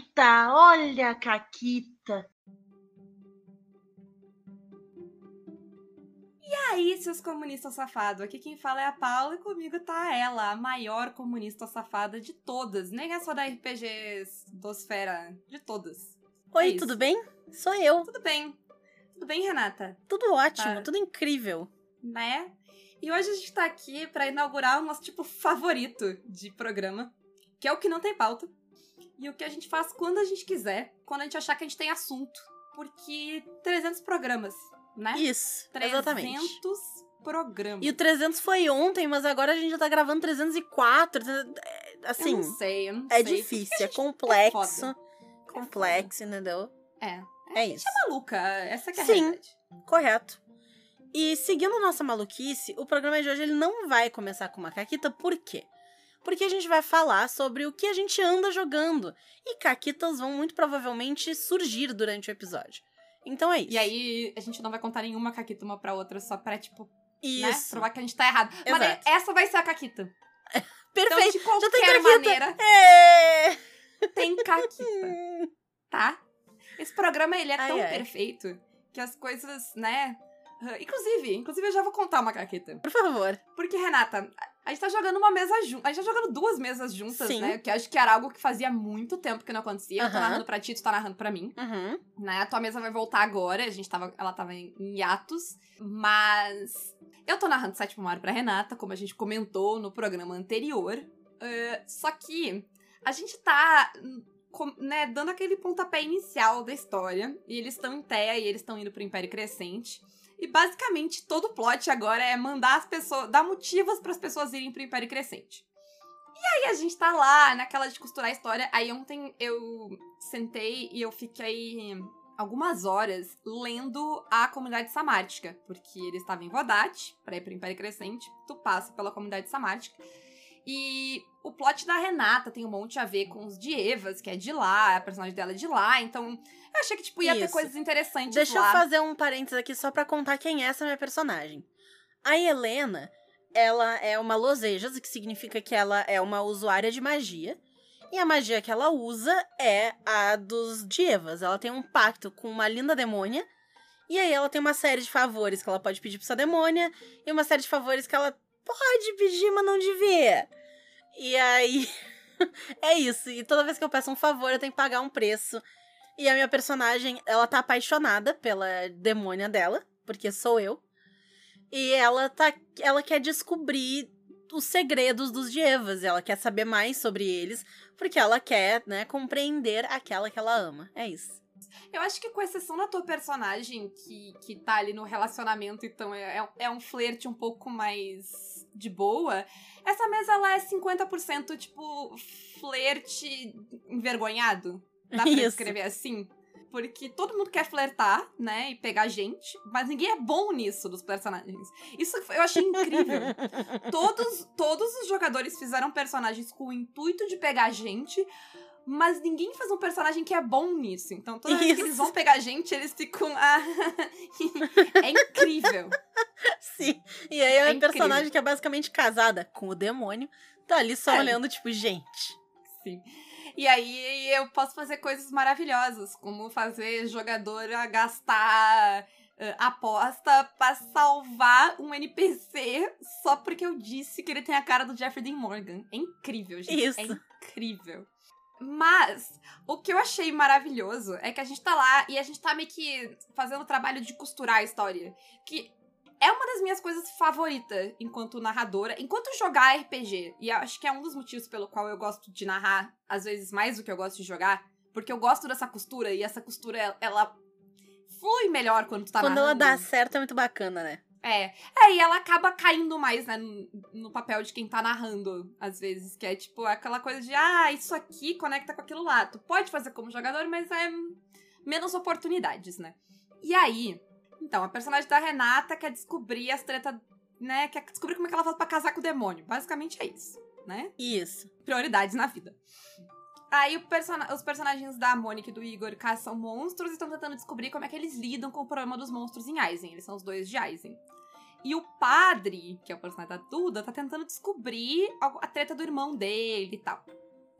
Caquita, olha a Caquita. E aí, seus comunistas safados? Aqui quem fala é a Paula e comigo tá ela, a maior comunista safada de todas. Nem é só da RPG Dosfera, de todas. Oi, É tudo bem? Sou eu. Tudo bem. Tudo bem, Renata? Tudo ótimo, Tá. tudo incrível. Né? E hoje a gente tá aqui pra inaugurar o nosso tipo favorito de programa, que é o que não tem pauta. E o que a gente faz quando a gente quiser, quando a gente achar que a gente tem assunto. Porque 300 programas, né? Isso, 300 exatamente. programas. E o 300 foi ontem, mas agora a gente já tá gravando 304. é, Eu Assim, não sei, eu não é sei. difícil, é complexo. foda. complexo, entendeu? É. É isso. Maluca, essa que é a Sim. realidade. Correto. E seguindo nossa maluquice, o programa de hoje ele não vai começar com uma caquita, por quê? Porque a gente vai falar sobre o que a gente anda jogando. E caquitas vão muito provavelmente surgir durante o episódio. Então é isso. E aí, a gente não vai contar nenhuma caquita uma pra outra, só pra, tipo, né? Isso. Provar que a gente tá errado. Mas Exato. essa vai ser a caquita. Perfeito. Então, de qualquer tem caquita. maneira, É. tem caquita, tá? Esse programa, ele é Ai, tão ai. perfeito que as coisas, né... Inclusive, inclusive eu já vou contar uma caquita. Por favor. Porque, Renata, a gente tá jogando uma mesa junto. A gente tá jogando duas mesas juntas, Sim. né? Que eu acho que era algo que fazia muito tempo que não acontecia. Eu tô narrando pra ti, tu tá narrando pra mim. Uhum. né? A tua mesa vai voltar agora, a gente tava, ela tava em em hiatos, mas eu tô narrando Sétimo Mar pra Renata, como a gente comentou no programa anterior. Eh, só que a gente tá, hum, com- né, dando aquele pontapé inicial da história, e eles estão em Teia e eles estão indo pro Império Crescente. E basicamente todo o plot agora é mandar as pessoas, dar motivos para as pessoas irem pro Império Crescente. E aí a gente tá lá naquela de costurar a história. Aí ontem eu sentei e eu fiquei algumas horas lendo a comunidade samártica, porque eles estavam em Vodate, pra ir pro Império Crescente, tu passa pela comunidade samártica. E o plot da Renata tem um monte a ver com os Dievas, que é de lá, a personagem dela é de lá, então eu achei que tipo ia ter Isso. coisas interessantes Deixa lá. eu fazer um parênteses aqui só pra contar quem é essa minha personagem. A Helena, ela é uma losejas, o que significa que ela é uma usuária de magia. E a magia que ela usa é a dos Dievas. Ela tem um pacto com uma linda demônia. E aí ela tem uma série de favores que ela pode pedir pra essa demônia. E uma série de favores que ela pode pedir, mas não devia. E aí. é isso. E toda vez que eu peço um favor, eu tenho que pagar um preço. E a minha personagem, ela tá apaixonada pela demônia dela, porque sou eu. E ela tá ela quer descobrir os segredos dos Dievas, ela quer saber mais sobre eles, porque ela quer, né, compreender aquela que ela ama. É isso. Eu acho que com exceção da tua personagem, que, que tá ali no relacionamento, então é, é, é um flerte um pouco mais de boa, essa mesa ela é 50% tipo flerte envergonhado. Dá pra Isso. escrever assim? Porque todo mundo quer flertar, né? E pegar gente, mas ninguém é bom nisso dos personagens. Isso eu achei incrível. todos, todos os jogadores fizeram personagens com o intuito de pegar gente, mas ninguém faz um personagem que é bom nisso. Então, toda vez que eles vão pegar gente, eles ficam. Ah, é incrível. Sim. E aí a É minha incrível. personagem que é basicamente casada com o demônio, tá ali só É. olhando tipo, gente. Sim. E aí eu posso fazer coisas maravilhosas, como fazer jogadora gastar eh, aposta pra salvar um NPC só porque eu disse que ele tem a cara do Jeffrey Dean Morgan. É incrível, gente. Isso. É incrível. Mas o que eu achei maravilhoso é que a gente tá lá e a gente tá meio que fazendo o trabalho de costurar a história. Que é uma das minhas coisas favoritas enquanto narradora, enquanto jogar RPG. E acho que é um dos motivos pelo qual eu gosto de narrar, às vezes mais do que eu gosto de jogar. Porque eu gosto dessa costura e essa costura, ela- ela flui melhor quando tu tá Quando ela narrando. dá certo é muito bacana, né? É. É, e ela acaba caindo mais, né, no, papel de quem tá narrando, às vezes. Que é tipo aquela coisa de, ah, isso aqui conecta com aquilo lá. Tu pode fazer como jogador, mas é menos oportunidades, né? E aí, então, a personagem da Renata quer descobrir as tretas, né? Quer descobrir como é que ela faz pra casar com o demônio. Basicamente é isso, né? Isso. Prioridades na vida. Aí o persona- os personagens da Mônica e do Igor caçam monstros e estão tentando descobrir como é que eles lidam com o problema dos monstros em Aizen. Eles são os dois de Aizen. E o padre, que é o personagem da Duda, tá tentando descobrir a treta do irmão dele e tal.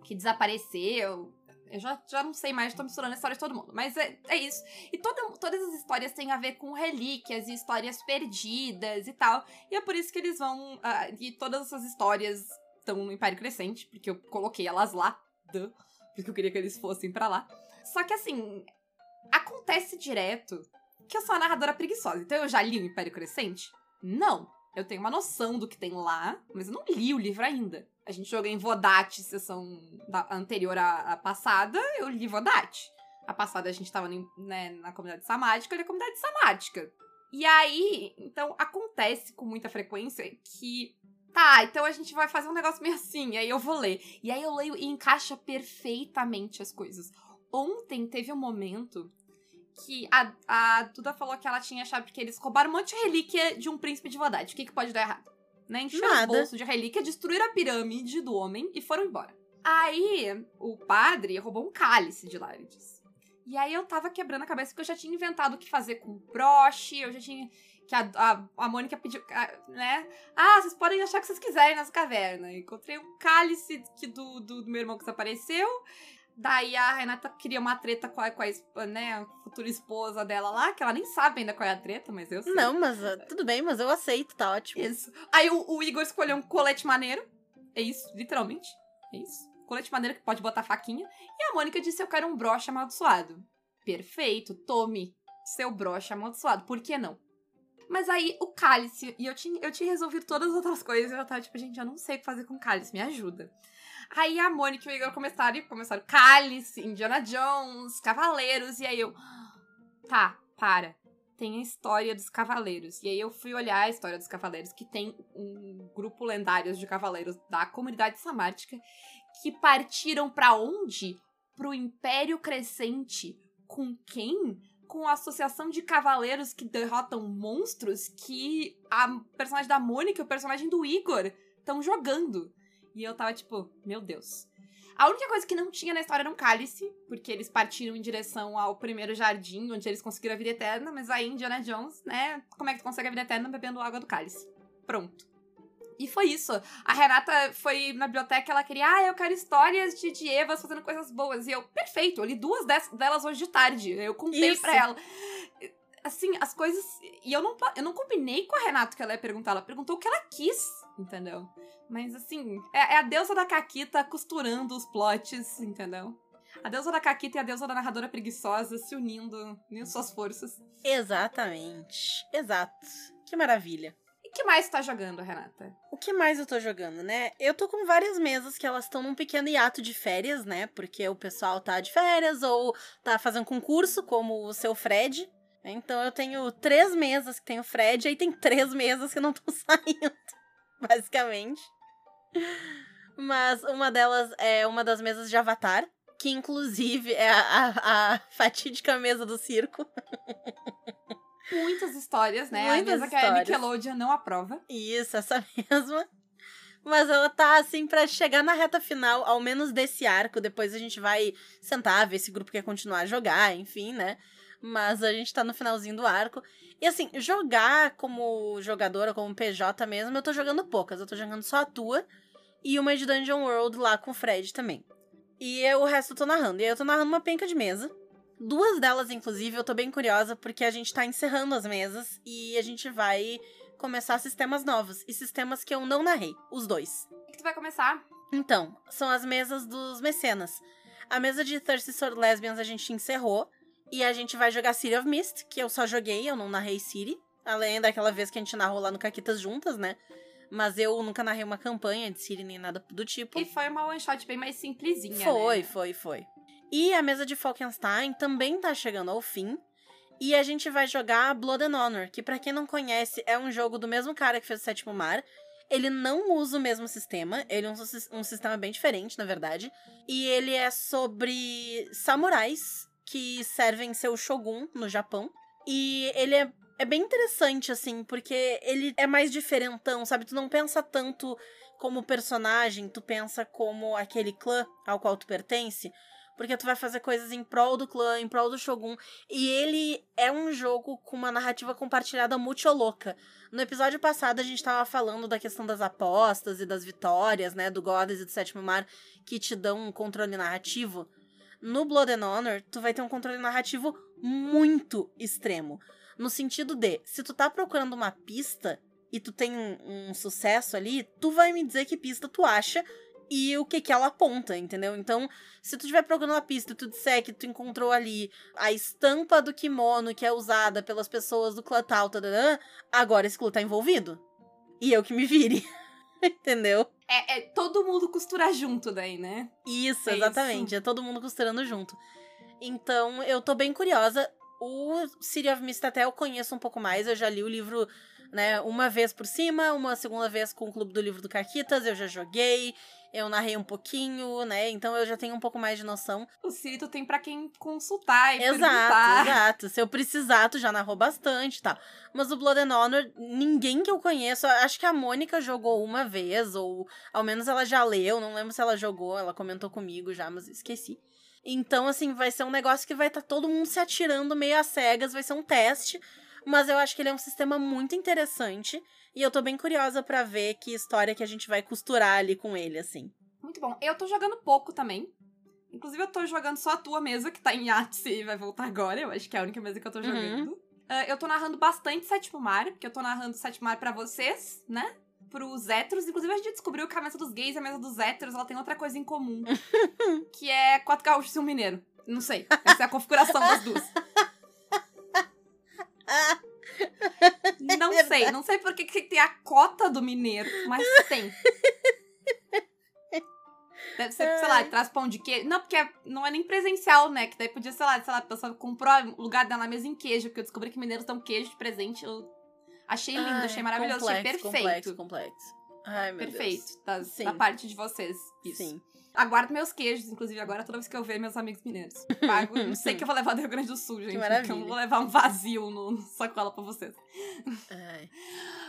Que desapareceu. Eu já, já não sei mais, tô misturando a história de todo mundo. Mas é, é isso. E toda, todas as histórias têm a ver com relíquias e histórias perdidas e tal. E é por isso que eles vão. Uh, e todas essas histórias estão no Império Crescente, porque eu coloquei elas lá. Duh, porque eu queria que eles fossem para lá. Só que assim, acontece direto que eu sou uma narradora preguiçosa. Então eu já li o Império Crescente? Não. Eu tenho uma noção do que tem lá, mas eu não li o livro ainda. A gente jogou em Vodate, sessão da, anterior à, à, passada, eu li Vodate. A passada a gente tava né, na comunidade samática, eu li a comunidade samática. E aí, então, acontece com muita frequência que. Tá, então a gente vai fazer um negócio meio assim, aí eu vou ler. E aí eu leio e encaixa perfeitamente as coisas. Ontem teve um momento que a, a Duda falou que ela tinha achado que eles roubaram um monte de relíquia de um príncipe de Vodate. O que, que pode dar errado? Né? Encheram o bolso de relíquia, destruíram a pirâmide do homem e foram embora. Aí, o padre roubou um cálice de Larides. E aí eu tava quebrando a cabeça porque eu já tinha inventado o que fazer com broche, eu já tinha. Que a, a, a Mônica pediu, né? Ah, vocês podem achar o que vocês quiserem nessa caverna. Encontrei um cálice que do, do, do meu irmão que desapareceu. Daí a Renata queria uma treta com a, com a, né, a futura esposa dela lá, que ela nem sabe ainda qual é a treta, mas eu sei. Não, mas uh, tudo bem, mas eu aceito, tá ótimo. Isso. Aí o, o, Igor escolheu um colete maneiro. É isso, literalmente. É isso. Colete maneiro que pode botar faquinha. E a Mônica disse: Eu quero um broche amaldiçoado. Perfeito, tome seu broche amaldiçoado. Por que não? Mas aí o cálice, e eu tinha, eu tinha resolvido todas as outras coisas, e eu tava tipo, gente, eu não sei o que fazer com cálice, me ajuda. Aí a Mônica e o Igor começaram, começaram Cálice, Indiana Jones, Cavaleiros, e aí eu. Tá, para. Tem a história dos Cavaleiros. E aí eu fui olhar a história dos Cavaleiros, que tem um grupo lendário de Cavaleiros da comunidade samártica que partiram para onde? Pro Império Crescente. Com quem? Com a associação de cavaleiros que derrotam monstros que a personagem da Mônica e o personagem do Igor estão jogando. E eu tava tipo, meu Deus. A única coisa que não tinha na história era um cálice, porque eles partiram em direção ao primeiro jardim, onde eles conseguiram a vida eterna, mas aí Indiana Jones, né? Como é que tu consegue a vida eterna bebendo água do cálice? Pronto. E foi isso. A Renata foi na biblioteca, ela queria, ah, eu quero histórias de, de Evas fazendo coisas boas. E eu, perfeito, eu li duas delas hoje de tarde. Eu contei isso. pra ela. Assim, as coisas. E eu não, eu não combinei com a Renata que ela ia perguntar, ela perguntou o que ela quis, entendeu? Mas assim, é, é a deusa da Caquita costurando os plots, entendeu? A deusa da Caquita e a deusa da narradora preguiçosa se unindo, unindo suas forças. Exatamente. Exato. Que maravilha. E que mais tá jogando, Renata? O que mais eu tô jogando, né? Eu tô com várias mesas que elas estão num pequeno hiato de férias, né? Porque o pessoal tá de férias ou tá fazendo concurso, como o seu Fred. Então eu tenho três mesas que tem o Fred, e aí tem três mesas que não estão saindo, basicamente. Mas uma delas é uma das mesas de Avatar, que inclusive é a, a, a fatídica mesa do circo. Muitas histórias, né? Muitas a mesa histórias. que a Nickelodeon não aprova. Isso, essa mesma. Mas ela tá assim para chegar na reta final, ao menos desse arco. Depois a gente vai sentar, ver se o grupo quer continuar a jogar, enfim, né? Mas a gente tá no finalzinho do arco. E assim, jogar como jogadora, como PJ mesmo, eu tô jogando poucas. Eu tô jogando só a tua e uma de Dungeon World lá com o Fred também. E eu, o resto eu tô narrando. E aí eu tô narrando uma penca de mesa. Duas delas, inclusive, eu tô bem curiosa porque a gente tá encerrando as mesas e a gente vai começar sistemas novos. E sistemas que eu não narrei, os dois. O que tu vai começar? Então, são as mesas dos mecenas. A mesa de Thirsty Sword Lesbians a gente encerrou. E a gente vai jogar City of Mist, que eu só joguei, eu não narrei City. Além daquela vez que a gente narrou lá no Caquitas juntas, né? Mas eu nunca narrei uma campanha de Siri nem nada do tipo. E foi uma one shot bem mais simplesinha. Foi, né? foi, foi. E a mesa de Falkenstein também tá chegando ao fim. E a gente vai jogar Blood and Honor, que para quem não conhece é um jogo do mesmo cara que fez o Sétimo Mar. Ele não usa o mesmo sistema, ele é um, um sistema bem diferente, na verdade. E ele é sobre samurais que servem seu shogun no Japão. E ele é é bem interessante, assim, porque ele é mais diferentão, sabe? Tu não pensa tanto como personagem, tu pensa como aquele clã ao qual tu pertence. Porque tu vai fazer coisas em prol do clã, em prol do Shogun. E ele é um jogo com uma narrativa compartilhada muito louca. No episódio passado, a gente tava falando da questão das apostas e das vitórias, né? Do Goddess e do Sétimo Mar, que te dão um controle narrativo. No Blood and Honor, tu vai ter um controle narrativo muito extremo. No sentido de, se tu tá procurando uma pista e tu tem um, um sucesso ali, tu vai me dizer que pista tu acha e o que que ela aponta, entendeu? Então, se tu estiver procurando uma pista e tu disser que tu encontrou ali a estampa do kimono que é usada pelas pessoas do clã tal, tadadã, agora esse clã tá envolvido. E eu que me vire. entendeu? É, é todo mundo costurar junto daí, né? Isso, É exatamente. isso. É todo mundo costurando junto. Então, eu tô bem curiosa. O City of Mist até eu conheço um pouco mais. Eu já li o livro, né, uma vez por cima, uma segunda vez com o Clube do Livro do Caquitas. Eu já joguei, eu narrei um pouquinho, né? Então eu já tenho um pouco mais de noção. O Cirito tem pra quem consultar e Exato, perguntar. exato. Se eu precisar, tu já narrou bastante e tal. Mas o Blood and Honor, ninguém que eu conheço, acho que a Mônica jogou uma vez, ou ao menos ela já leu, não lembro se ela jogou, ela comentou comigo já, mas esqueci. Então, assim, vai ser um negócio que vai estar todo mundo se atirando meio às cegas, vai ser um teste, mas eu acho que ele é um sistema muito interessante. E eu tô bem curiosa pra ver que história que a gente vai costurar ali com ele, assim. Muito bom. Eu tô jogando pouco também. Inclusive, eu tô jogando só a tua mesa, que tá em Yates e vai voltar agora. Eu acho que é a única mesa que eu tô Uhum. jogando. Ah, eu tô narrando bastante Sétimo Mar, porque eu tô narrando Sétimo Mar pra vocês, né? Pros héteros. Inclusive, a gente descobriu que a mesa dos gays e a mesa dos héteros, ela tem outra coisa em comum. que é quatro gaúchos e um mineiro. Não sei. Essa é a configuração das duas. sei. Não sei por que que tem a cota do mineiro, mas tem. Deve ser, sei lá, traz pão de queijo. Não, porque é- não é nem presencial, né? Que daí podia, sei lá, sei lá, a pessoa comprou o lugar dela mesa em queijo, porque eu descobri que mineiros dão queijo de presente. Eu achei lindo, Ai, achei maravilhoso, achei complexo, perfeito. Complexo, complexo. Ai, meu perfeito, da, Sim. da parte de vocês. Deus. Isso. Sim. Aguardo meus queijos, inclusive, agora toda vez que eu ver meus amigos mineiros. Pago. Não sei que eu vou levar do Rio Grande do Sul, gente. Porque eu não vou levar um vazio no, no sacola pra vocês. Ai.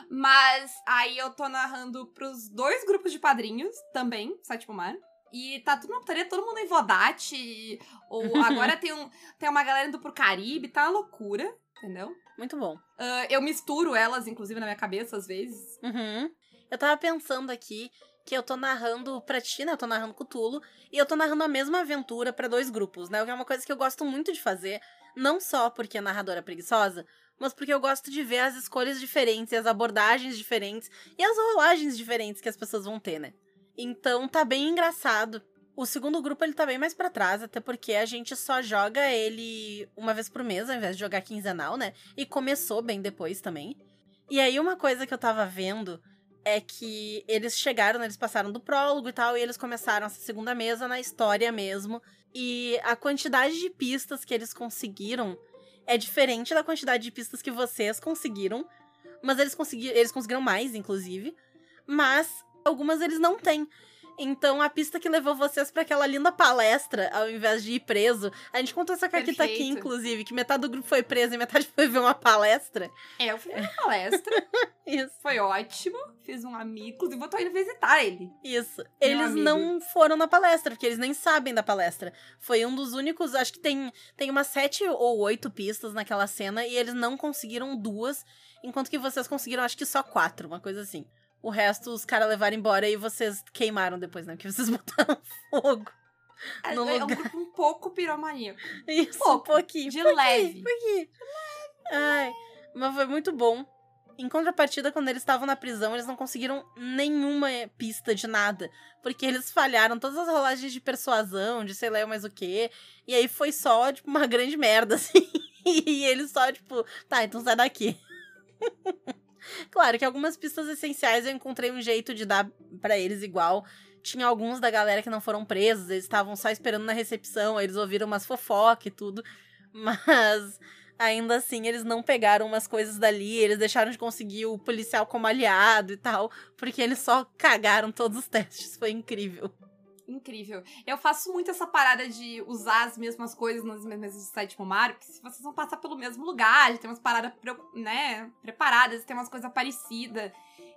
Mas aí eu tô narrando pros dois grupos de padrinhos também, Sétimo Mar. E tá tudo uma putaria, todo mundo em Vodate. Ou agora tem, um, tem uma galera indo pro Caribe, tá uma loucura, entendeu? Muito bom. Ah, eu misturo elas, inclusive, na minha cabeça, às vezes. Uhum. Eu tava pensando aqui que eu tô narrando pra ti, né? Eu tô narrando Cthulhu. E eu tô narrando a mesma aventura pra dois grupos, né? O que é uma coisa que eu gosto muito de fazer. Não só porque a narradora é preguiçosa, mas porque eu gosto de ver as escolhas diferentes, as abordagens diferentes e as rolagens diferentes que as pessoas vão ter, né? Então tá bem engraçado. O segundo grupo ele tá bem mais pra trás, até porque a gente só joga ele uma vez por mês, ao invés de jogar quinzenal, né? E começou bem depois também. E aí uma coisa que eu tava vendo é que eles chegaram, né, eles passaram do prólogo e tal, e eles começaram essa segunda mesa na história mesmo. E a quantidade de pistas que eles conseguiram é diferente da quantidade de pistas que vocês conseguiram. Mas eles, consegui eles conseguiram mais, inclusive. Mas algumas eles não têm. Então, a pista que levou vocês pra aquela linda palestra, ao invés de ir preso. A gente contou essa caquita aqui, inclusive, que metade do grupo foi preso e metade foi ver uma palestra. É, eu fui na palestra, Isso. foi ótimo. Fiz um amigo, inclusive eu tô indo visitar ele. Isso. Eles não foram na palestra, porque eles nem sabem da palestra. Foi um dos únicos. Acho que tem, tem umas sete ou oito pistas naquela cena e eles não conseguiram duas, enquanto que vocês conseguiram, acho que só quatro, uma coisa assim. O resto os caras levaram embora e vocês queimaram depois, né? Porque vocês botaram fogo. É, No é um grupo um pouco piromaníaco. Isso, Pouco, um pouquinho. de leve. pouquinho. Ai, mas foi muito bom. Em contrapartida, quando eles estavam na prisão, eles não conseguiram nenhuma pista de nada. Porque eles falharam todas as rolagens de persuasão, de sei lá mais o quê. E aí foi só, tipo, uma grande merda, assim. E eles só, tipo, tá, então sai daqui. Claro que algumas pistas essenciais eu encontrei um jeito de dar pra eles igual. Tinha alguns da galera que não foram presos, eles estavam só esperando na recepção, eles ouviram umas fofocas e tudo. Mas ainda assim eles não pegaram umas coisas dali, eles deixaram de conseguir o policial como aliado e tal, porque eles só cagaram todos os testes. Foi incrível. Incrível. Eu faço muito essa parada de usar as mesmas coisas nas mesmas do sétimo mar, porque se vocês vão passar pelo mesmo lugar, tem umas paradas, né, preparadas, tem umas coisas parecidas.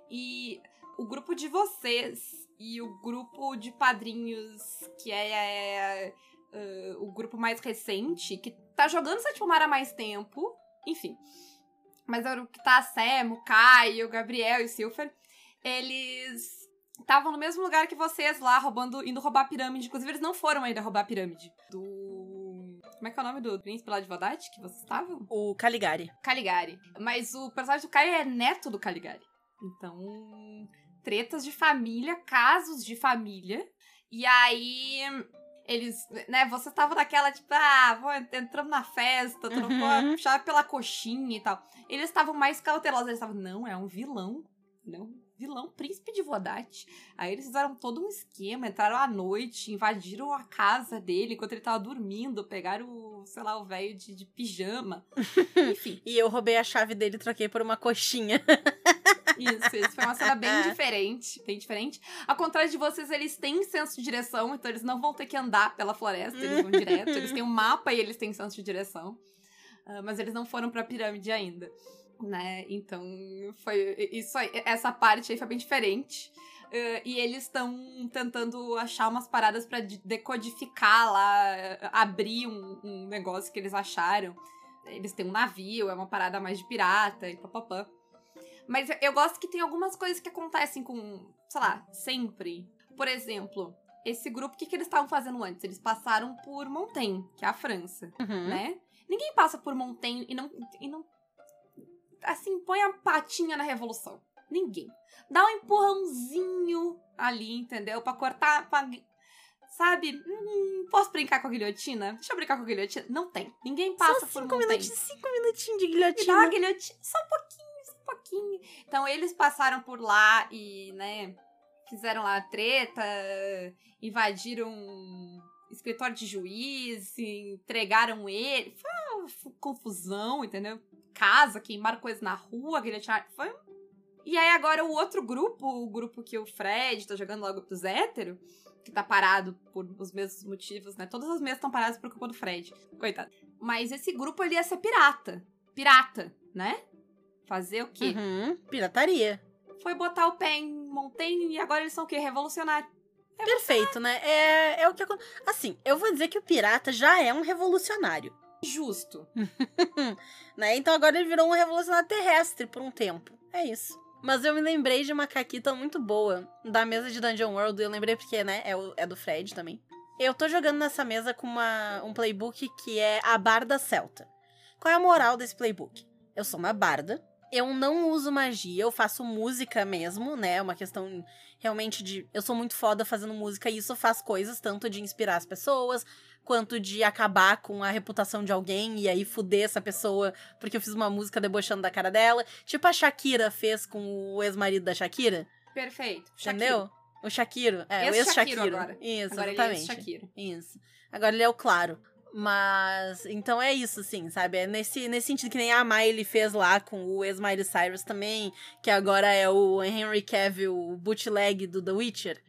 E o grupo de vocês e o grupo de padrinhos, que é, é, o grupo mais recente, que tá jogando sétimo mar há mais tempo, enfim. Mas é o que tá a Sam, o Caio, o Gabriel e o Silfer, eles estavam no mesmo lugar que vocês lá, roubando, indo roubar a pirâmide. Inclusive, eles não foram ainda roubar a pirâmide. Do. Como é que é o nome do príncipe lá de Vodate que vocês estavam? O Caligari. Caligari. Mas o personagem do Caio é neto do Caligari. Então, tretas de família, casos de família. E aí, eles, né, você tava naquela, tipo, ah, vou, entramos na festa, trocou Uhum. a chave pela coxinha e tal. Eles estavam mais cautelosos, eles estavam, não, é um vilão, não, vilão, príncipe de Vodate. Aí eles fizeram todo um esquema, entraram à noite, invadiram a casa dele enquanto ele tava dormindo, pegaram, o, sei lá, o velho de, de pijama. Enfim, E eu roubei a chave dele e troquei por uma coxinha. isso, isso foi uma cena bem diferente, bem diferente. Ao contrário de vocês, eles têm senso de direção, então eles não vão ter que andar pela floresta, eles vão direto, eles têm um mapa e eles têm senso de direção. Ah, mas eles não foram pra pirâmide ainda, né? Então, foi isso aí, essa parte aí foi bem diferente. Ah, e eles estão tentando achar umas paradas pra de- decodificar lá, abrir um, um negócio que eles acharam. Eles têm um navio, é uma parada mais de pirata e papapá. Mas eu- eu gosto que tem algumas coisas que acontecem com, sei lá, sempre. Por exemplo, esse grupo, o que, que eles estavam fazendo antes? Eles passaram por Montaigne, que é a França, Uhum. né? Ninguém passa por Montaigne e não, e não. Assim, põe a patinha na revolução. Ninguém. Dá um empurrãozinho ali, entendeu? Pra cortar. Pra, sabe? Hum, posso brincar com a guilhotina? Deixa eu brincar com a guilhotina. Não tem. Ninguém passa Só por cinco Montaigne. minutinhos, cinco minutinhos de Me dá uma guilhotina. guilhotina, só um pouquinho, só um pouquinho. Então eles passaram por lá e, né, fizeram lá a treta, invadiram escritório de juiz, entregaram ele. Foi uma confusão, entendeu? Casa, queimaram coisa na rua, guilhotina. Foi. um- E aí agora o outro grupo, o grupo que o Fred tá jogando lá, o grupo dos héteros, que tá parado por os mesmos motivos, né? Todas as mesas estão paradas por culpa do Fred. Coitado. Mas esse grupo ele ia ser pirata pirata, né? Fazer o quê? Uhum. Pirataria. Foi botar o pé em Montaigne e agora eles são o quê? Revolucionário. Perfeito, né? É, é o que acontece. Assim, eu vou dizer que o pirata já é um revolucionário. Justo. né? Então agora ele virou um revolucionário terrestre por um tempo. É isso. Mas eu me lembrei de uma caquita muito boa da mesa de Dungeon World. Eu lembrei porque, né, é, o- é do Fred também. Eu tô jogando nessa mesa com uma, um playbook que é a Barda Celta. Qual é a moral desse playbook? Eu sou uma barda, eu não uso magia, eu faço música mesmo, né? É uma questão realmente de. Eu sou muito foda fazendo música e isso faz coisas tanto de inspirar as pessoas, quanto de acabar com a reputação de alguém e aí fuder essa pessoa porque eu fiz uma música debochando da cara dela. Tipo a Shakira fez com o ex-marido da Shakira, Perfeito. entendeu? O Shakiro. É, o Ex-Shakiro agora. Isso, Agora ele é exatamente. esse Shakira. Isso. Agora ele é o claro. Mas, então é isso, sim, sabe? É nesse, nesse sentido que nem a Miley fez lá com o ex-Miley Cyrus também, que agora é o Henry Cavill, o bootleg do The Witcher.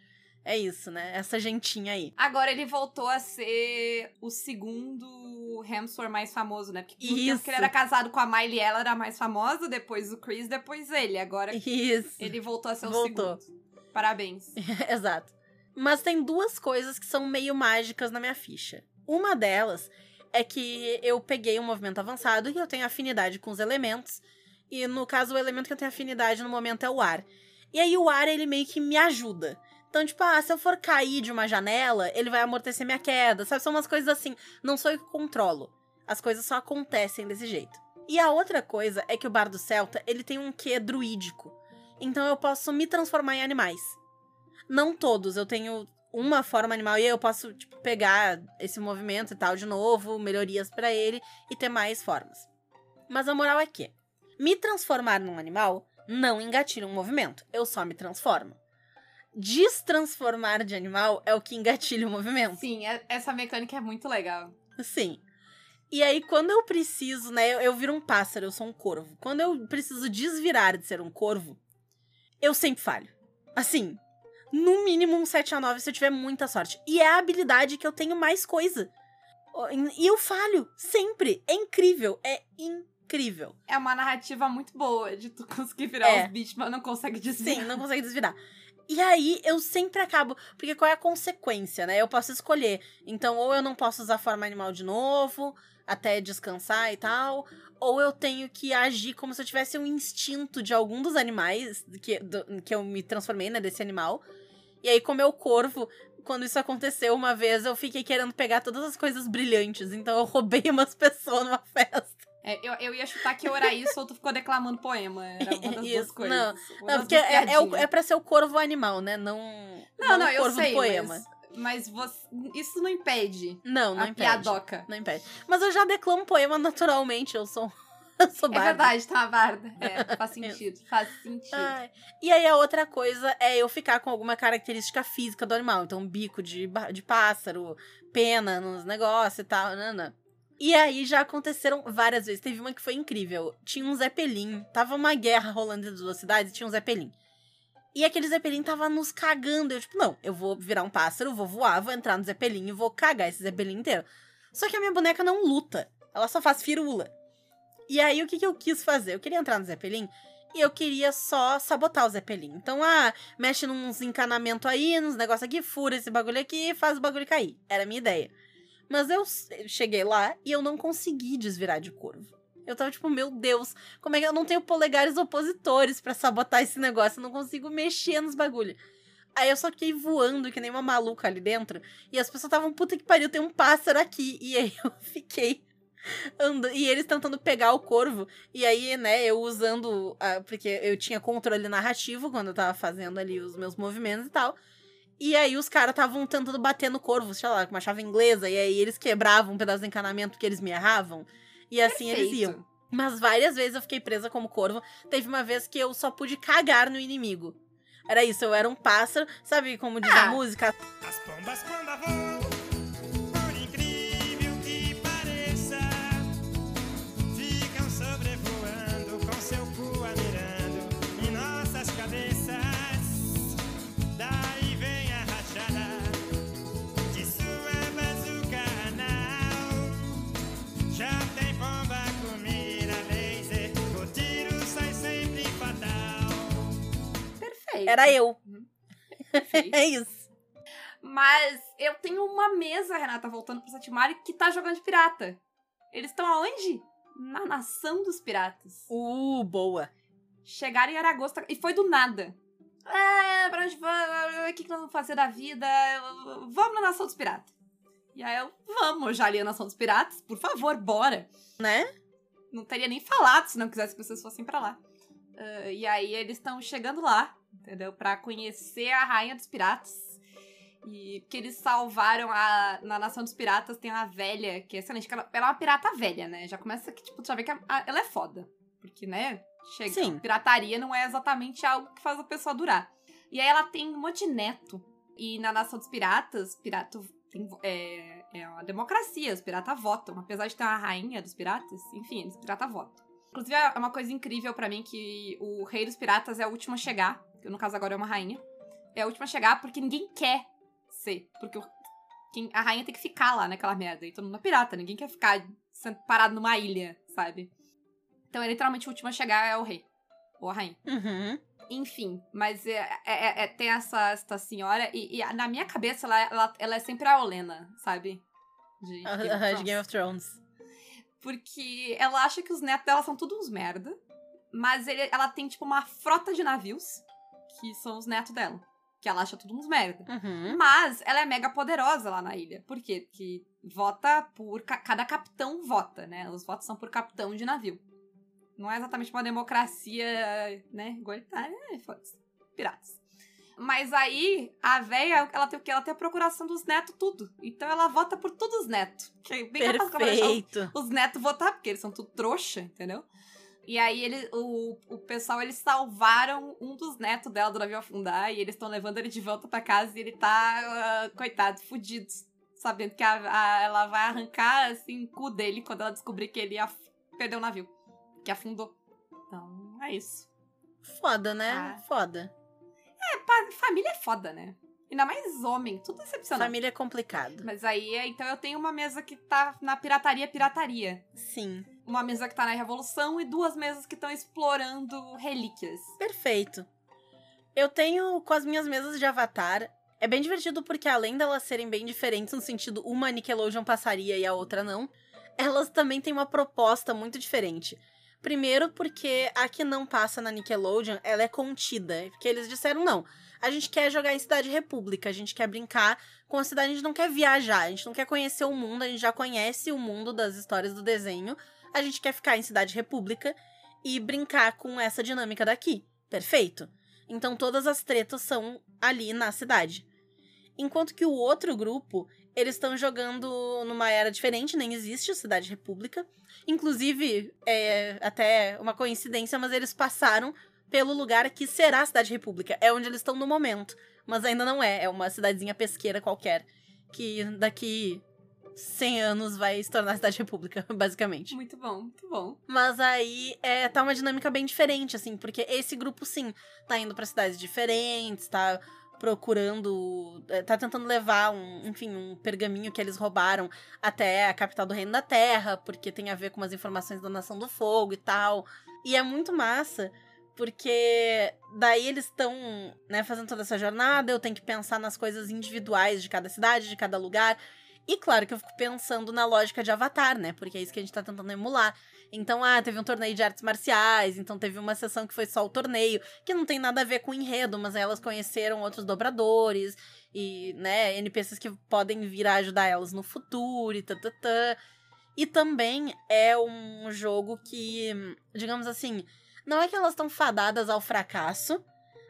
É isso, né? Essa gentinha aí. Agora ele voltou a ser o segundo Hemsworth mais famoso, né? Porque Isso. que ele era casado com a Miley, ela era mais famosa, depois o Chris, depois ele. Agora Isso. ele voltou a ser o Voltou. segundo. Parabéns. Exato. Mas tem duas coisas que são meio mágicas na minha ficha. Uma delas é que eu peguei um movimento avançado e eu tenho afinidade com os elementos. E no caso, o elemento que eu tenho afinidade no momento é o ar. E aí o ar, ele meio que me ajuda. Então, tipo, ah, se eu for cair de uma janela, ele vai amortecer minha queda, sabe? São umas coisas assim. Não sou eu que controlo. As coisas só acontecem desse jeito. E a outra coisa é que o Bardo Celta, ele tem um quê druídico. Então eu posso me transformar em animais. Não todos, eu tenho uma forma animal e aí eu posso tipo, pegar esse movimento e tal de novo, melhorias pra ele e ter mais formas. Mas a moral é que me transformar num animal não engatilha um movimento, eu só me transformo. Destransformar de animal é o que engatilha o movimento. Sim, é- essa mecânica é muito legal. Sim. E aí, quando eu preciso, né? Eu, eu viro um pássaro, eu sou um corvo. Quando eu preciso desvirar de ser um corvo, eu sempre falho. Assim, no mínimo um 7 a 9 se eu tiver muita sorte. E é a habilidade que eu tenho mais coisa. E eu falho, sempre. É incrível, é incrível. É uma narrativa muito boa de tu conseguir virar É. os bichos, mas não consegue desviar. Sim, não consegue desvirar. E aí eu sempre acabo. Porque qual é a consequência, né? Eu posso escolher. Então, ou eu não posso usar forma animal de novo, até descansar e tal. Ou eu tenho que agir como se eu tivesse um instinto de algum dos animais que, do, que eu me transformei, né, desse animal. E aí, como é o corvo, quando isso aconteceu uma vez, eu fiquei querendo pegar todas as coisas brilhantes. Então eu roubei umas pessoas numa festa. É, eu, eu ia chutar que eu era isso ou tu ficou declamando poema. Era uma das Isso, duas coisas. não. Não, porque é, é, o, é pra ser o corvo animal, né? Não. Não, não, o eu corvo sei, poema. mas, mas você, isso não impede Não, não a impede. piadoca. Não impede. Mas eu já declamo poema naturalmente, eu sou. Eu sou É barda. verdade, tá, Barda. É, faz sentido, faz sentido. Ai. E aí a outra coisa é eu ficar com alguma característica física do animal. Então, bico de, de pássaro, pena nos negócios e tal. Nana. E aí já aconteceram várias vezes. Teve uma que foi incrível. Tinha um Zeppelin. Tava uma guerra rolando entre duas cidades e tinha um Zeppelin. E aquele Zeppelin tava nos cagando. Eu, tipo, não, eu vou virar um pássaro, vou voar, vou entrar no Zeppelin e vou cagar esse Zeppelin inteiro. Só que a minha boneca não luta. Ela só faz firula. E aí, o que, que eu quis fazer? Eu queria entrar no Zeppelin e eu queria só sabotar o Zeppelin. Então, ah, mexe nos encanamentos aí, nos negócios aqui, fura esse bagulho aqui e faz o bagulho cair. Era a minha ideia. Mas eu cheguei lá e eu não consegui desvirar de corvo. Eu tava tipo, meu Deus, como é que eu não tenho polegares opositores pra sabotar esse negócio? Eu não consigo mexer nos bagulho. Aí eu só fiquei voando que nem uma maluca ali dentro. E as pessoas estavam, puta que pariu, tem um pássaro aqui. E aí eu fiquei andando. E eles tentando pegar o corvo. E aí, né, eu usando. ah, porque eu tinha controle narrativo quando eu tava fazendo ali os meus movimentos e tal. E aí os caras estavam tentando bater no corvo, sei lá, com uma chave inglesa. E aí eles quebravam um pedaço do encanamento porque eles me erravam. E assim eles Perfeito. iam. Mas várias vezes eu fiquei presa como corvo. Teve uma vez que eu só pude cagar no inimigo. Era isso, eu era um pássaro. Sabe como diz a Ah. música? As pombas quando voam, Perfeito. Era eu. Perfeito. É isso. Mas eu tenho uma mesa, Renata, voltando pro Satimari, que tá jogando de pirata. Eles estão aonde? Na nação dos piratas. Uh, boa. Chegaram em Aragosta e foi do nada. É, pra onde vamos? O que, que nós vamos fazer da vida? Vamos na Nação dos Piratas. E aí eu, vamos, eu já li a Nação dos Piratas, por favor, bora. Né? Não teria nem falado se não quisesse que vocês fossem pra lá. Ah, e aí eles estão chegando lá, entendeu? Pra conhecer a Rainha dos Piratas. E que eles salvaram a. Na Nação dos Piratas tem uma velha, que é excelente, que ela, ela é uma pirata velha, né? Já começa que, tipo, tu já vê que a- a- ela é foda. Porque, né? Chega. Sim. Pirataria não é exatamente algo que faz a pessoa durar. E aí ela tem um monte de neto. E na Nação dos Piratas, pirata tem, é, é uma democracia, os piratas votam. Apesar de ter uma rainha dos piratas, enfim, os piratas votam. Inclusive, é uma coisa incrível pra mim que o rei dos piratas é o último a chegar. No caso agora é uma rainha. É a última a chegar porque ninguém quer ser. Porque o- quem, a rainha tem que ficar lá naquela merda. E todo mundo é pirata. Ninguém quer ficar parado numa ilha, sabe? Então é literalmente o último a chegar é o rei. Ou a rainha. Uhum. Enfim, mas é, é- é- é- tem essa, essa senhora, e, e na minha cabeça ela, ela, ela é sempre a Olena, sabe? De, Game of Aham, de Thrones. Game of Thrones. Porque ela acha que os netos dela são todos uns merda, mas ele- ela tem, tipo, uma frota de navios, que são os netos dela. Que ela acha tudo uns merda. Uhum. Mas ela é mega poderosa lá na ilha. Por quê? Porque vota por. ca- Cada capitão vota, né? Os votos são por capitão de navio. Não é exatamente uma democracia, né? Igualitária, é, foda-se. Piratas. Mas aí, a véia, ela tem o quê? Ela tem a procuração dos netos, tudo. Então ela vota por todos os netos. Que é bem capaz que ela vai deixar os- Perfeito. os netos votar, porque eles são tudo trouxa, entendeu? E aí ele, o, o pessoal, eles salvaram um dos netos dela do navio afundar e eles estão levando ele de volta pra casa e ele tá, ah, coitado, fudido. Sabendo que a- a- ela vai arrancar, assim, o cu dele quando ela descobrir que ele perdeu o navio. Que afundou. Então, é isso. Foda, né? Ah. Foda. É, pa- família é foda, né? Ainda mais homem, tudo excepcional. Família é complicado. Mas aí, é- então eu tenho uma mesa que tá na pirataria, pirataria. Sim. Uma mesa que tá na Revolução e duas mesas que estão explorando relíquias. Perfeito. Eu tenho com as minhas mesas de Avatar. É bem divertido porque, além delas serem bem diferentes, no sentido uma Nickelodeon passaria e a outra não, elas também têm uma proposta muito diferente. Primeiro, porque a que não passa na Nickelodeon, ela é contida. Porque eles disseram, não, a gente quer jogar em Cidade República, a gente quer brincar com a cidade, a gente não quer viajar, a gente não quer conhecer o mundo, a gente já conhece o mundo das histórias do desenho, a gente quer ficar em Cidade República e brincar com essa dinâmica daqui. Perfeito. Então todas as tretas são ali na cidade. Enquanto que o outro grupo, eles estão jogando numa era diferente, nem existe Cidade República. Inclusive, é até uma coincidência, mas eles passaram pelo lugar que será a Cidade República. É onde eles estão no momento. Mas ainda não é. É uma cidadezinha pesqueira qualquer. Que daqui 100 anos vai se tornar a Cidade República, basicamente. Muito bom, muito bom. Mas aí é, tá uma dinâmica bem diferente, assim, porque esse grupo, sim, tá indo pra cidades diferentes, tá procurando. é, tá tentando levar um, enfim, um pergaminho que eles roubaram até a capital do Reino da Terra, porque tem a ver com umas informações da Nação do Fogo e tal. E é muito massa. Porque daí eles estão, né, fazendo toda essa jornada, eu tenho que pensar nas coisas individuais de cada cidade, de cada lugar. E claro que eu fico pensando na lógica de Avatar, né? Porque é isso que a gente tá tentando emular. Então, ah, teve um torneio de artes marciais, então teve uma sessão que foi só o torneio, que não tem nada a ver com o enredo, mas elas conheceram outros dobradores e, né, NPCs que podem vir a ajudar elas no futuro e tatatã. E também é um jogo que, digamos assim, não é que elas estão fadadas ao fracasso,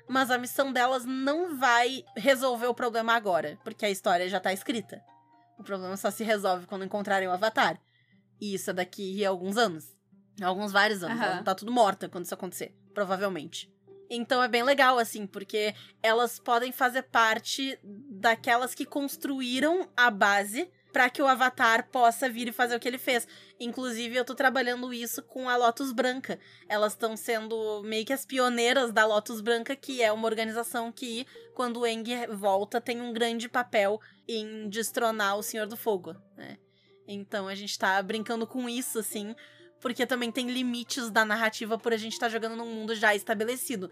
mas a missão delas não vai resolver o problema agora, porque a história já tá escrita. O problema só se resolve quando encontrarem o Avatar. E isso é daqui a alguns anos. Alguns vários anos. Aham. Ela tá tudo morta quando isso acontecer, provavelmente. Então é bem legal, assim, porque elas podem fazer parte daquelas que construíram a base para que o Avatar possa vir e fazer o que ele fez. Inclusive, eu tô trabalhando isso com a Lotus Branca. Elas estão sendo meio que as pioneiras da Lotus Branca, que é uma organização que, quando o Eng volta, tem um grande papel em destronar o Senhor do Fogo, né? Então a gente tá brincando com isso, assim, porque também tem limites da narrativa por a gente estar jogando num mundo já estabelecido.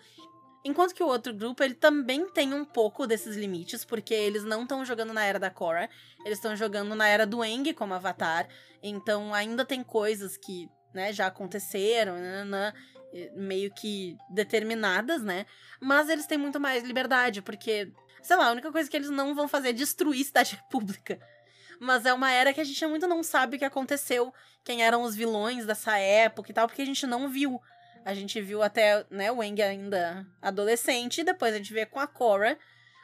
Enquanto que o outro grupo, ele também tem um pouco desses limites, porque eles não estão jogando na era da Korra, eles estão jogando na era do Eng como Avatar, então ainda tem coisas que, né, já aconteceram, nananã, meio que determinadas, né? Mas eles têm muito mais liberdade, porque, sei lá, a única coisa que eles não vão fazer é destruir Cidade República. Mas é uma era que a gente muito não sabe o que aconteceu, quem eram os vilões dessa época e tal, porque a gente não viu. A gente viu até, né, o Eng ainda adolescente, e depois a gente vê com a Korra,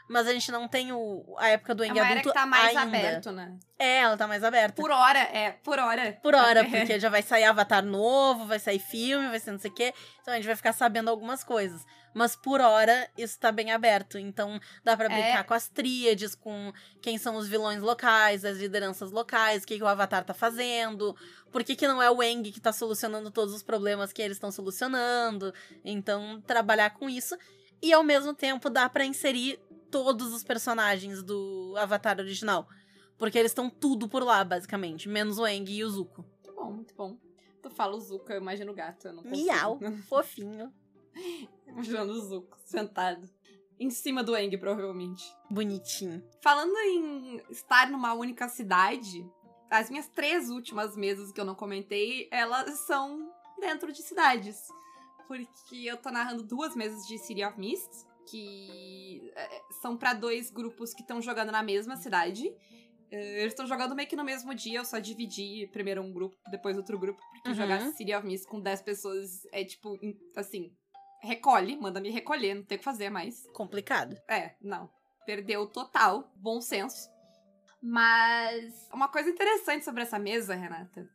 mas a gente não tem o, a época do É uma era adulto que tá mais ainda. aberto, né? É, ela tá mais aberta. Por hora, é, por hora. Por hora, É. porque já vai sair Avatar novo, vai sair filme, vai ser não sei o quê. Então a gente vai ficar sabendo algumas coisas. Mas por hora, isso tá bem aberto. Então dá pra É. brincar com as tríades, com quem são os vilões locais, as lideranças locais, o que, que o Avatar tá fazendo. Por que, que não é o Eng que tá solucionando todos os problemas que eles estão solucionando. Então, trabalhar com isso. E ao mesmo tempo dá pra inserir todos os personagens do Avatar original. Porque eles estão tudo por lá, basicamente. Menos o Eng e o Zuko. Muito bom, muito bom. Tu fala o Zuko, eu imagino o gato. Eu não consigo. Miau, fofinho, Imaginando o Zuko sentado. Em cima do Eng, provavelmente. bonitinho. Falando em estar numa única cidade, as minhas três últimas mesas que eu não comentei, elas são dentro de cidades. Porque eu tô narrando duas mesas de City of Mist, que é, são pra dois grupos que estão jogando na mesma cidade. É, Eles estão jogando meio que no mesmo dia, eu só dividi primeiro um grupo, depois outro grupo, porque Uhum. jogar City of Mist com 10 pessoas é tipo, assim, recolhe, manda me recolher, não tem o que fazer mais. Complicado. É, não. Perdeu total. Bom senso. Mas uma coisa interessante sobre essa mesa, Renata.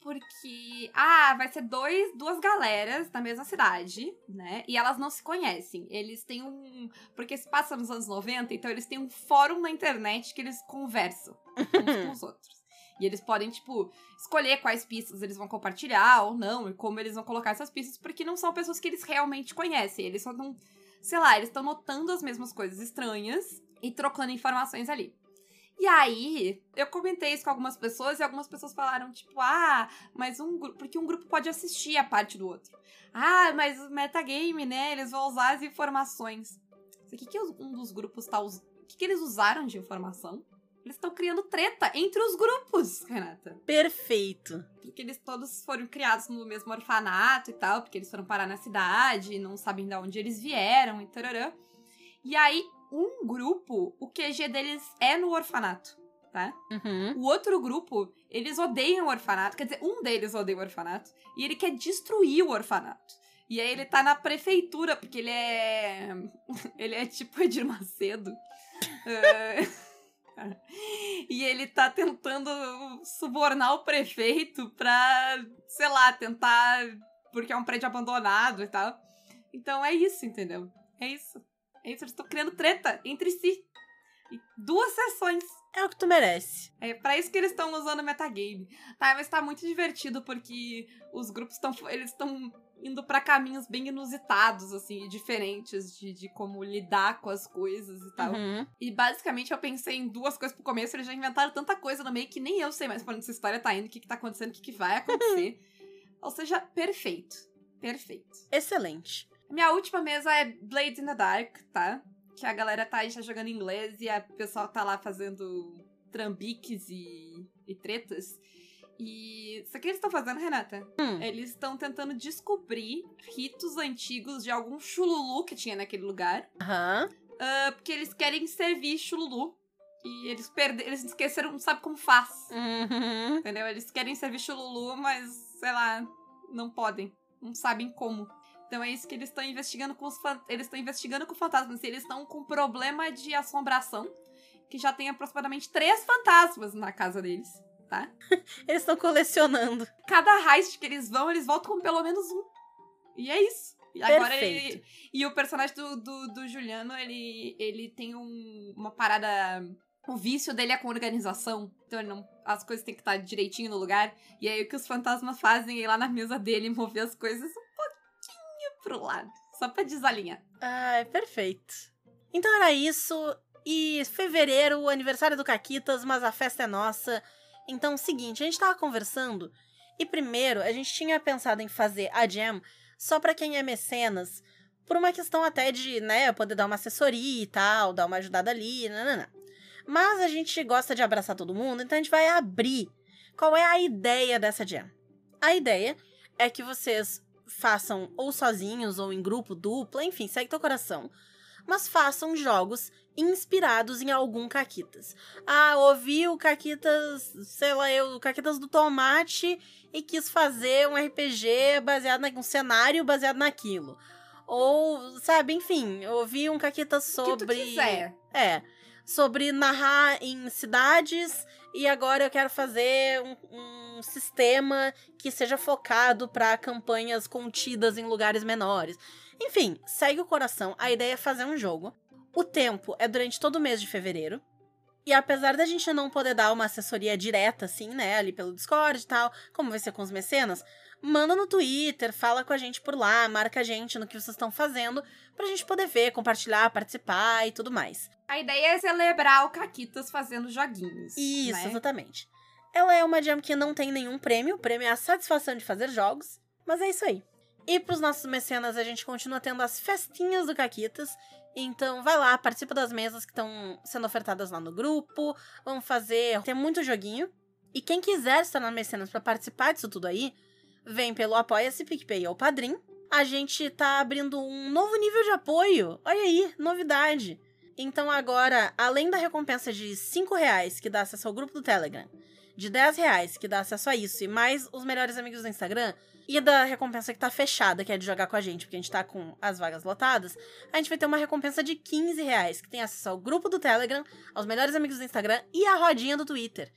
Porque, ah, vai ser dois, duas galeras da mesma cidade, né? E elas não se conhecem. Eles têm um. Porque se passa nos anos 90, então eles têm um fórum na internet que eles conversam uns com os outros. E eles podem, tipo, escolher quais pistas eles vão compartilhar ou não, e como eles vão colocar essas pistas, porque não são pessoas que eles realmente conhecem. Eles só não. Sei lá, eles estão notando as mesmas coisas estranhas e trocando informações ali. E aí, eu comentei isso com algumas pessoas e algumas pessoas falaram, tipo, ah, mas um grupo. Porque um grupo pode assistir a parte do outro. Ah, mas o metagame, né? Eles vão usar as informações. O que, que um dos grupos tá us... O que, que eles usaram de informação? Eles estão criando treta entre os grupos, Renata. Perfeito. Porque eles todos foram criados no mesmo orfanato e tal, porque eles foram parar na cidade, não sabem de onde eles vieram e tararã. E aí, um grupo, o QG deles é no orfanato, tá? Uhum. O outro grupo, eles odeiam o orfanato, quer dizer, um deles odeia o orfanato, e ele quer destruir o orfanato. E aí ele tá na prefeitura, porque ele é. Ele é tipo Edir Macedo. É, E ele tá tentando subornar o prefeito pra, sei lá, tentar. Porque é um prédio abandonado e tal. Então é isso, entendeu? É isso. É isso, eles estão criando treta entre si. E duas sessões. É o que tu merece. É pra isso que eles estão usando o metagame. Tá, mas tá muito divertido porque os grupos estão. Eles estão indo pra caminhos bem inusitados, assim, e diferentes de, de como lidar com as coisas e tal. Uhum. E basicamente eu pensei em duas coisas pro começo, eles já inventaram tanta coisa no meio que nem eu sei mais pra onde essa história tá indo, o que, que tá acontecendo, o que, que vai acontecer. Ou seja, perfeito. Perfeito. Excelente. Minha última mesa é Blades in the Dark, tá? Que a galera tá aí já jogando em inglês e a pessoal tá lá fazendo trambiques e, e tretas. E isso que eles estão fazendo, Renata? Hum. Eles estão tentando descobrir ritos antigos de algum chululu que tinha naquele lugar. Aham. ah, porque eles querem servir chululu. E eles perderam, eles esqueceram, não sabe como faz. Uhum. Entendeu? Eles querem servir chululu, mas, sei lá, não podem. Não sabem como. Então é isso que eles estão investigando com os Eles estão investigando com fantasmas. Eles estão com problema de assombração. Que já tem aproximadamente três fantasmas na casa deles, tá? Eles estão colecionando. Cada heist que eles vão, eles voltam com pelo menos um. E é isso. E agora ele. E o personagem do, do, do Juliano, ele, ele tem um, uma parada. O vício dele é com organização. Então não, as coisas têm que estar direitinho no lugar. E aí o que os fantasmas fazem é ir lá na mesa dele e mover as coisas um pouquinho pro lado. Só pra desalinhar. Ai, perfeito. Então era isso. E fevereiro, o aniversário do Caquitas, mas a festa é nossa. Então, seguinte, a gente tava conversando. E primeiro, a gente tinha pensado em fazer a jam só pra quem é mecenas. Por uma questão até de, né, poder dar uma assessoria e tal, dar uma ajudada ali, nananã. Mas a gente gosta de abraçar todo mundo, então a gente vai abrir. Qual é a ideia dessa jam? A ideia é que vocês façam ou sozinhos ou em grupo, dupla, enfim, segue teu coração. Mas façam jogos inspirados em algum Caquitas. Ah, ouvi o Caquitas, sei lá, eu, o Caquitas do Tomate e quis fazer um RPG baseado em um cenário baseado naquilo. Ou, sabe, enfim, ouvi um Caquitas sobre. O que tu quiser. É. Sobre narrar em cidades e agora eu quero fazer um, um sistema que seja focado para campanhas contidas em lugares menores. Enfim, segue o coração. A ideia é fazer um jogo. O tempo é durante todo o mês de fevereiro. E apesar da gente não poder dar uma assessoria direta, assim, né, ali pelo Discord e tal, como vai ser com os mecenas, manda no Twitter, fala com a gente por lá, marca a gente no que vocês estão fazendo, pra gente poder ver, compartilhar, participar e tudo mais. A ideia é celebrar o Caquitas fazendo joguinhos. Isso, né? exatamente. Ela é uma jam que não tem nenhum prêmio, o prêmio é a satisfação de fazer jogos, mas é isso aí. E pros nossos mecenas, a gente continua tendo as festinhas do Caquitas, então vai lá, participa das mesas que estão sendo ofertadas lá no grupo, vamos fazer, tem muito joguinho. E quem quiser estar na Mecenas para participar disso tudo aí, vem pelo Apoia-se, PicPay ou Padrim. A gente tá abrindo um novo nível de apoio. Olha aí, novidade. Então agora, além da recompensa de 5 reais que dá acesso ao grupo do Telegram, de 10 reais que dá acesso a isso, e mais os melhores amigos do Instagram, e da recompensa que tá fechada, que é de jogar com a gente, porque a gente tá com as vagas lotadas, a gente vai ter uma recompensa de 15 reais, que tem acesso ao grupo do Telegram, aos melhores amigos do Instagram e a rodinha do Twitter.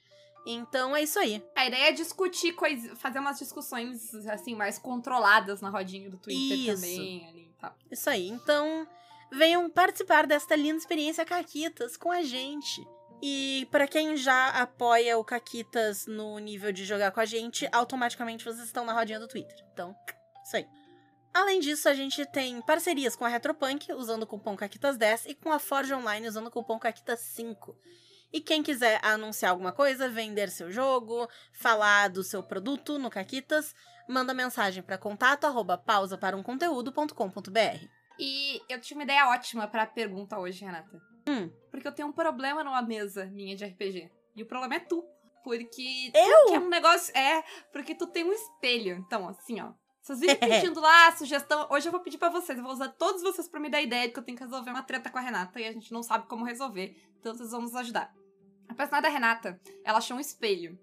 Então é isso aí. A ideia é discutir coisas, fazer umas discussões assim mais controladas na rodinha do Twitter Isso. também ali e tal. Isso aí. Então, venham participar desta linda experiência Caquitas com a gente. E para quem já apoia o Caquitas no nível de jogar com a gente, automaticamente vocês estão na rodinha do Twitter. Então, isso aí. Além disso, a gente tem parcerias com a Retropunk, usando o cupom Caquitas10, e com a Forge Online, usando o cupom Caquitas5. E quem quiser anunciar alguma coisa, vender seu jogo, falar do seu produto no Caquitas, manda mensagem para contato para um conteúdo.com.br. E eu tinha uma ideia ótima pra pergunta hoje, Renata. Hum. Porque eu tenho um problema numa mesa minha de RPG. E o problema é tu. Porque Eu? tu que é um negócio. É, porque tu tem um espelho. Então, assim, ó. Vocês vivem pedindo lá sugestão. Hoje eu vou pedir pra vocês. Eu vou usar todos vocês pra me dar ideia de que eu tenho que resolver uma treta com a Renata e a gente não sabe como resolver. Então vocês vão nos ajudar. A personagem da Renata, ela achou um espelho.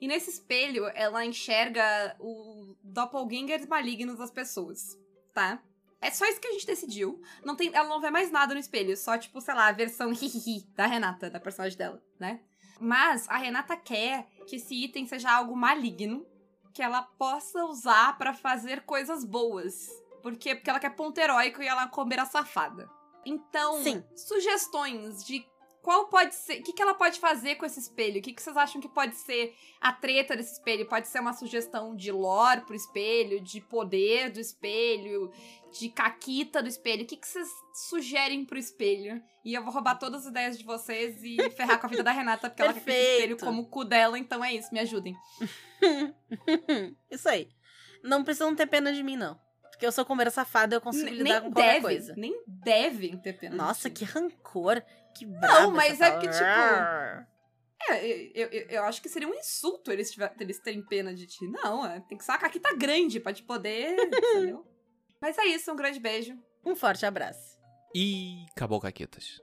E nesse espelho, ela enxerga o doppelgangers malignos das pessoas, tá? É só isso que a gente decidiu. Não tem, ela não vê mais nada no espelho, só tipo, sei lá, a versão hihihi da Renata, da personagem dela, né? Mas a Renata quer que esse item seja algo maligno, que ela possa usar pra fazer coisas boas. Por quê? Porque ela quer ponto heróico e ela é uma comeira safada. Então, Sim. sugestões de qual pode ser. O que, que ela pode fazer com esse espelho? O que, que vocês acham que pode ser a treta desse espelho? Pode ser uma sugestão de lore pro espelho, de poder do espelho, de caquita do espelho. O que, que vocês sugerem pro espelho? E eu vou roubar todas as ideias de vocês e ferrar com a vida da Renata, porque ela quer esse espelho como o cu dela, então é isso, me ajudem. Isso aí. Não precisam ter pena de mim, não. Porque eu sou comeira safada, eu consigo N- lidar com qualquer deve, coisa. nem devem ter pena. Nossa, que rancor. Que brabo. mas é que, tipo, palavra. É, eu, eu, eu acho que seria um insulto eles, tiver, eles terem pena de ti. Não, é, tem que ser uma caquita grande pra te poder, entendeu? Mas é isso, um grande beijo. Um forte abraço. E acabou, Caquetas.